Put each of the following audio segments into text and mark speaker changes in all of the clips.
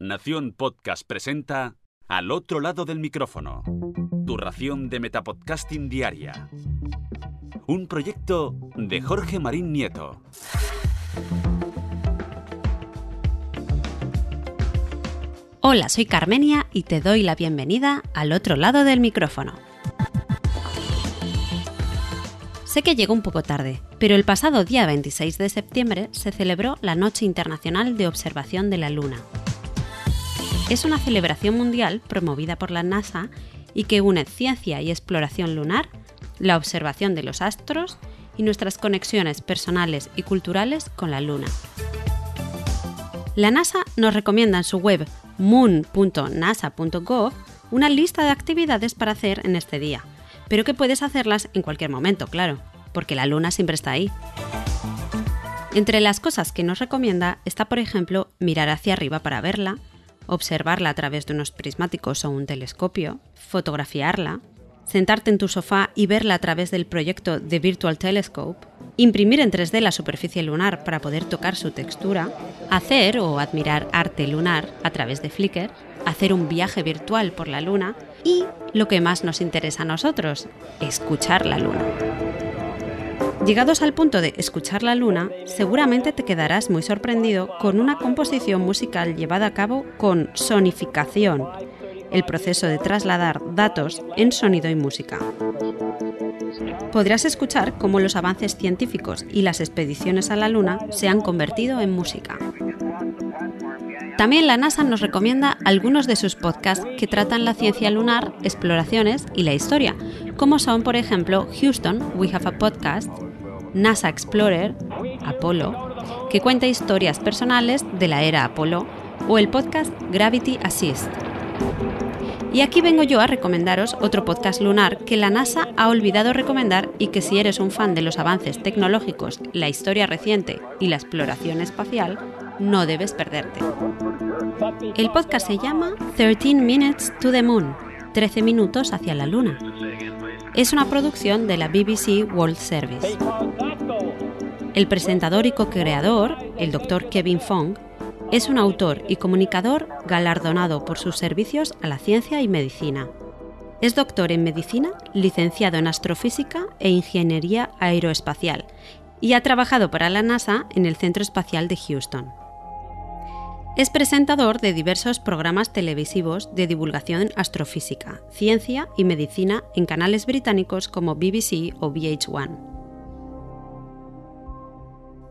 Speaker 1: Nación Podcast presenta Al otro lado del micrófono. Tu ración de Metapodcasting Diaria. Un proyecto de Jorge Marín Nieto.
Speaker 2: Hola, soy Carmenia y te doy la bienvenida al otro lado del micrófono. Sé que llegó un poco tarde, pero el pasado día 26 de septiembre se celebró la Noche Internacional de Observación de la Luna. Es una celebración mundial promovida por la NASA y que une ciencia y exploración lunar, la observación de los astros y nuestras conexiones personales y culturales con la Luna. La NASA nos recomienda en su web moon.nasa.gov una lista de actividades para hacer en este día, pero que puedes hacerlas en cualquier momento, claro, porque la luna siempre está ahí. Entre las cosas que nos recomienda está, por ejemplo, mirar hacia arriba para verla, observarla a través de unos prismáticos o un telescopio, fotografiarla, sentarte en tu sofá y verla a través del proyecto de Virtual Telescope, imprimir en 3D la superficie lunar para poder tocar su textura, hacer o admirar arte lunar a través de Flickr, hacer un viaje virtual por la luna y, lo que más nos interesa a nosotros, escuchar la luna. Llegados al punto de escuchar la luna, seguramente te quedarás muy sorprendido con una composición musical llevada a cabo con sonificación, el proceso de trasladar datos en sonido y música. Podrás escuchar cómo los avances científicos y las expediciones a la Luna se han convertido en música. También la NASA nos recomienda algunos de sus podcasts que tratan la ciencia lunar, exploraciones y la historia, como son, por ejemplo, Houston, We Have a Podcast, NASA Explorer, Apolo, que cuenta historias personales de la era Apolo, o el podcast Gravity Assist. Y aquí vengo yo a recomendaros otro podcast lunar que la NASA ha olvidado recomendar y que si eres un fan de los avances tecnológicos, la historia reciente y la exploración espacial, no debes perderte. El podcast se llama 13 Minutes to the Moon, 13 minutos hacia la Luna. Es una producción de la BBC World Service. El presentador y co-creador, el Dr. Kevin Fong, es un autor y comunicador galardonado por sus servicios a la ciencia y medicina. Es doctor en medicina, licenciado en astrofísica e ingeniería aeroespacial y ha trabajado para la NASA en el Centro Espacial de Houston. Es presentador de diversos programas televisivos de divulgación astrofísica, ciencia y medicina en canales británicos como BBC o VH1.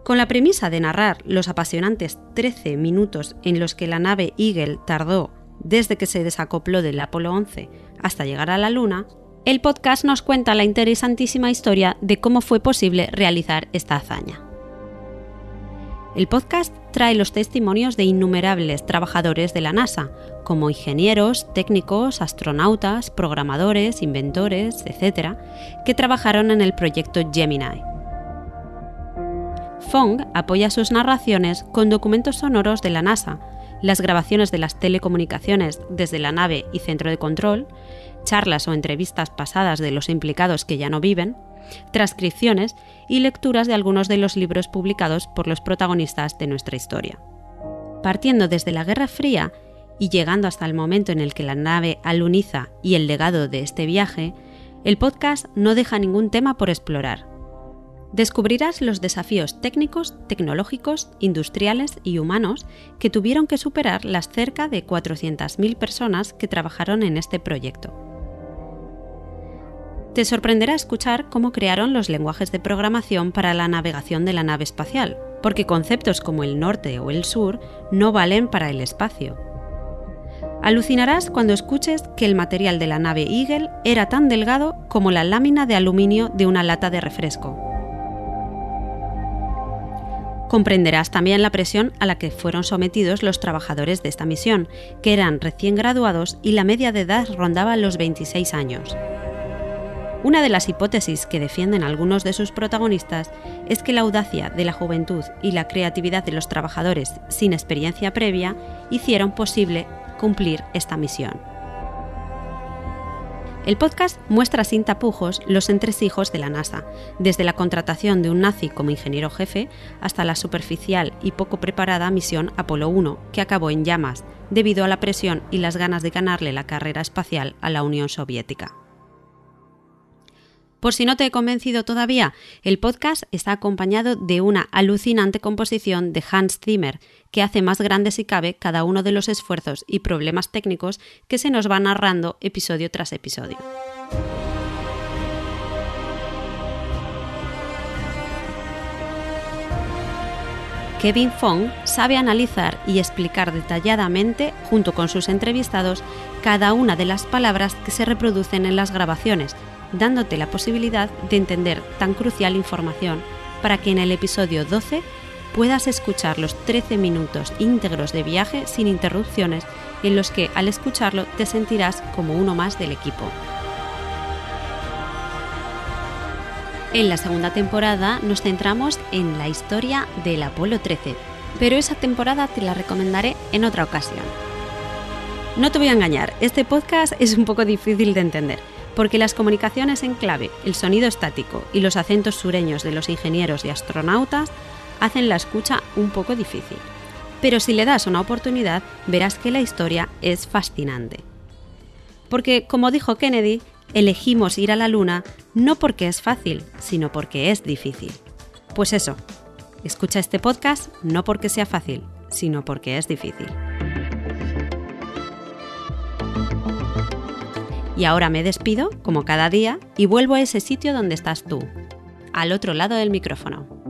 Speaker 2: Con la premisa de narrar los apasionantes 13 minutos en los que la nave Eagle tardó desde que se desacopló del Apolo 11 hasta llegar a la Luna, el podcast nos cuenta la interesantísima historia de cómo fue posible realizar esta hazaña. El podcast trae los testimonios de innumerables trabajadores de la NASA, como ingenieros, técnicos, astronautas, programadores, inventores, etc., que trabajaron en el proyecto Gemini. Fong apoya sus narraciones con documentos sonoros de la NASA, las grabaciones de las telecomunicaciones desde la nave y centro de control, charlas o entrevistas pasadas de los implicados que ya no viven, transcripciones y lecturas de algunos de los libros publicados por los protagonistas de nuestra historia. Partiendo desde la Guerra Fría y llegando hasta el momento en el que la nave aluniza y el legado de este viaje, el podcast no deja ningún tema por explorar. Descubrirás los desafíos técnicos, tecnológicos, industriales y humanos que tuvieron que superar las cerca de 400.000 personas que trabajaron en este proyecto. Te sorprenderá escuchar cómo crearon los lenguajes de programación para la navegación de la nave espacial, porque conceptos como el norte o el sur no valen para el espacio. Alucinarás cuando escuches que el material de la nave Eagle era tan delgado como la lámina de aluminio de una lata de refresco. Comprenderás también la presión a la que fueron sometidos los trabajadores de esta misión, que eran recién graduados y la media de edad rondaba los 26 años. Una de las hipótesis que defienden algunos de sus protagonistas es que la audacia de la juventud y la creatividad de los trabajadores sin experiencia previa hicieron posible cumplir esta misión. El podcast muestra sin tapujos los entresijos de la NASA, desde la contratación de un nazi como ingeniero jefe hasta la superficial y poco preparada misión Apolo 1, que acabó en llamas, debido a la presión y las ganas de ganarle la carrera espacial a la Unión Soviética. Por si no te he convencido todavía, el podcast está acompañado de una alucinante composición de Hans Zimmer, que hace más grande si cabe cada uno de los esfuerzos y problemas técnicos que se nos va narrando episodio tras episodio. Kevin Fong sabe analizar y explicar detalladamente, junto con sus entrevistados, cada una de las palabras que se reproducen en las grabaciones, dándote la posibilidad de entender tan crucial información para que en el episodio 12 puedas escuchar los 13 minutos íntegros de viaje sin interrupciones en los que al escucharlo te sentirás como uno más del equipo. En la segunda temporada nos centramos en la historia del Apolo 13, pero esa temporada te la recomendaré en otra ocasión. No te voy a engañar, este podcast es un poco difícil de entender, porque las comunicaciones en clave, el sonido estático y los acentos sureños de los ingenieros y astronautas hacen la escucha un poco difícil. Pero si le das una oportunidad, verás que la historia es fascinante. Porque, como dijo Kennedy, elegimos ir a la Luna no porque es fácil, sino porque es difícil. Pues eso, escucha este podcast no porque sea fácil, sino porque es difícil. Y ahora me despido, como cada día, y vuelvo a ese sitio donde estás tú, al otro lado del micrófono.